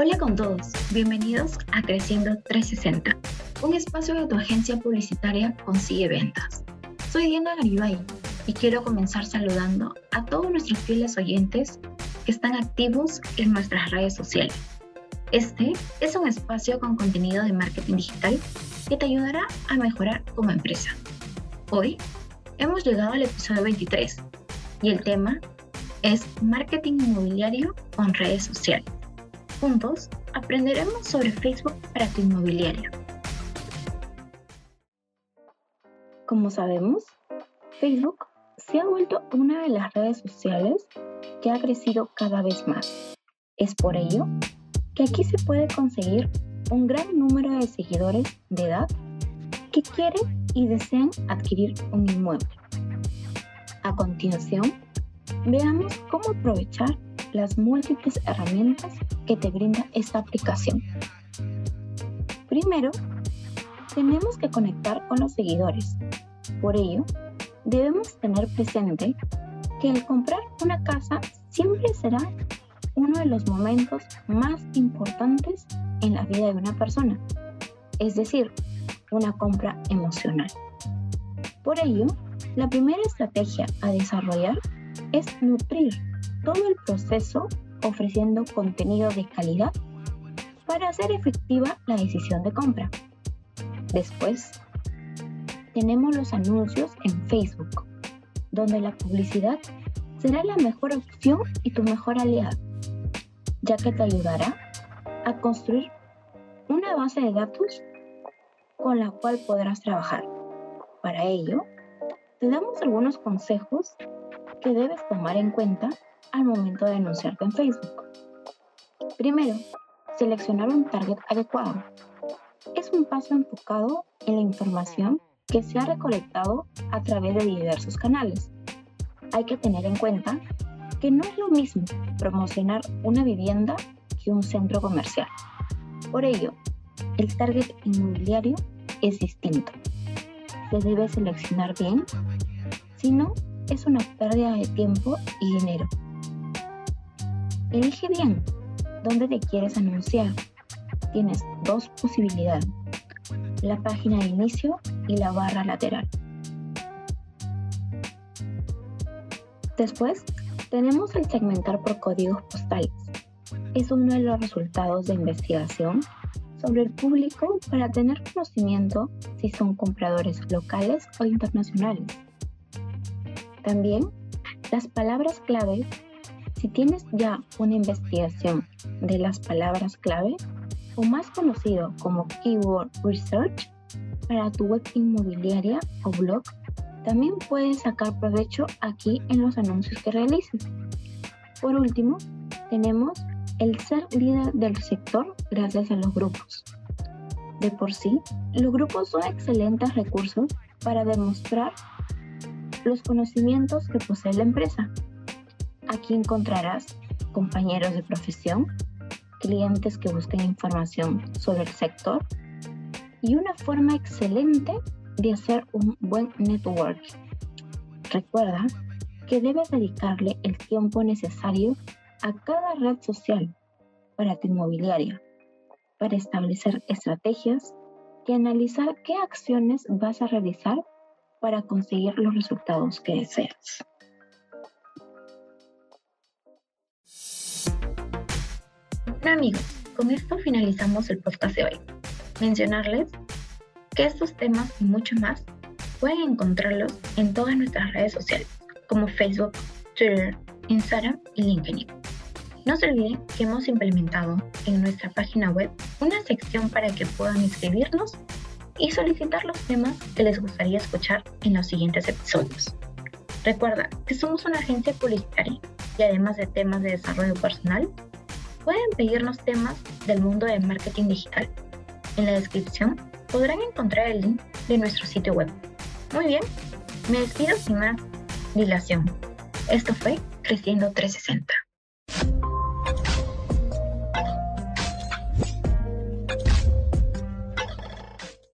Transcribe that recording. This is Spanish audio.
Hola con todos, bienvenidos a Creciendo 360, un espacio de tu agencia publicitaria consigue ventas. Soy Diana Garibay y quiero comenzar saludando a todos nuestros fieles oyentes que están activos en nuestras redes sociales. Este es un espacio con contenido de marketing digital que te ayudará a mejorar como empresa. Hoy hemos llegado al episodio 23 y el tema es marketing inmobiliario con redes sociales. Juntos aprenderemos sobre Facebook para tu inmobiliario. Como sabemos, Facebook se ha vuelto una de las redes sociales que ha crecido cada vez más. Es por ello que aquí se puede conseguir un gran número de seguidores de edad que quieren y desean adquirir un inmueble. A continuación, veamos cómo aprovechar las múltiples herramientas que te brinda esta aplicación. Primero, tenemos que conectar con los seguidores. Por ello, debemos tener presente que el comprar una casa siempre será uno de los momentos más importantes en la vida de una persona, es decir, una compra emocional. Por ello, la primera estrategia a desarrollar es nutrir todo el proceso ofreciendo contenido de calidad para hacer efectiva la decisión de compra. Después, tenemos los anuncios en Facebook, donde la publicidad será la mejor opción y tu mejor aliado, ya que te ayudará a construir una base de datos con la cual podrás trabajar. Para ello, te damos algunos consejos que debes tomar en cuenta al momento de anunciarte en Facebook. Primero, seleccionar un target adecuado. Es un paso enfocado en la información que se ha recolectado a través de diversos canales. Hay que tener en cuenta que no es lo mismo promocionar una vivienda que un centro comercial. Por ello, el target inmobiliario es distinto. Se debe seleccionar bien, si no, es una pérdida de tiempo y dinero. Elige bien dónde te quieres anunciar. Tienes dos posibilidades, la página de inicio y la barra lateral. Después, tenemos el segmentar por códigos postales. Es uno de los resultados de investigación sobre el público para tener conocimiento si son compradores locales o internacionales. También, las palabras clave si tienes ya una investigación de las palabras clave, o más conocido como Keyword Research, para tu web inmobiliaria o blog, también puedes sacar provecho aquí en los anuncios que realices. Por último, tenemos el ser líder del sector gracias a los grupos. De por sí, los grupos son excelentes recursos para demostrar los conocimientos que posee la empresa Aquí encontrarás compañeros de profesión, clientes que busquen información sobre el sector y una forma excelente de hacer un buen networking. Recuerda que debes dedicarle el tiempo necesario a cada red social para tu inmobiliaria, para establecer estrategias y analizar qué acciones vas a realizar para conseguir los resultados que deseas. Amigos, con esto finalizamos el podcast de hoy. Mencionarles que estos temas y mucho más pueden encontrarlos en todas nuestras redes sociales, como Facebook, Twitter, Instagram y LinkedIn. No se olviden que hemos implementado en nuestra página web una sección para que puedan inscribirnos y solicitar los temas que les gustaría escuchar en los siguientes episodios. Recuerda que somos una agencia publicitaria y además de temas de desarrollo personal, pueden pedirnos temas del mundo del marketing digital. En la descripción podrán encontrar el link de nuestro sitio web. Muy bien, me despido sin más dilación. Esto fue Creciendo 360.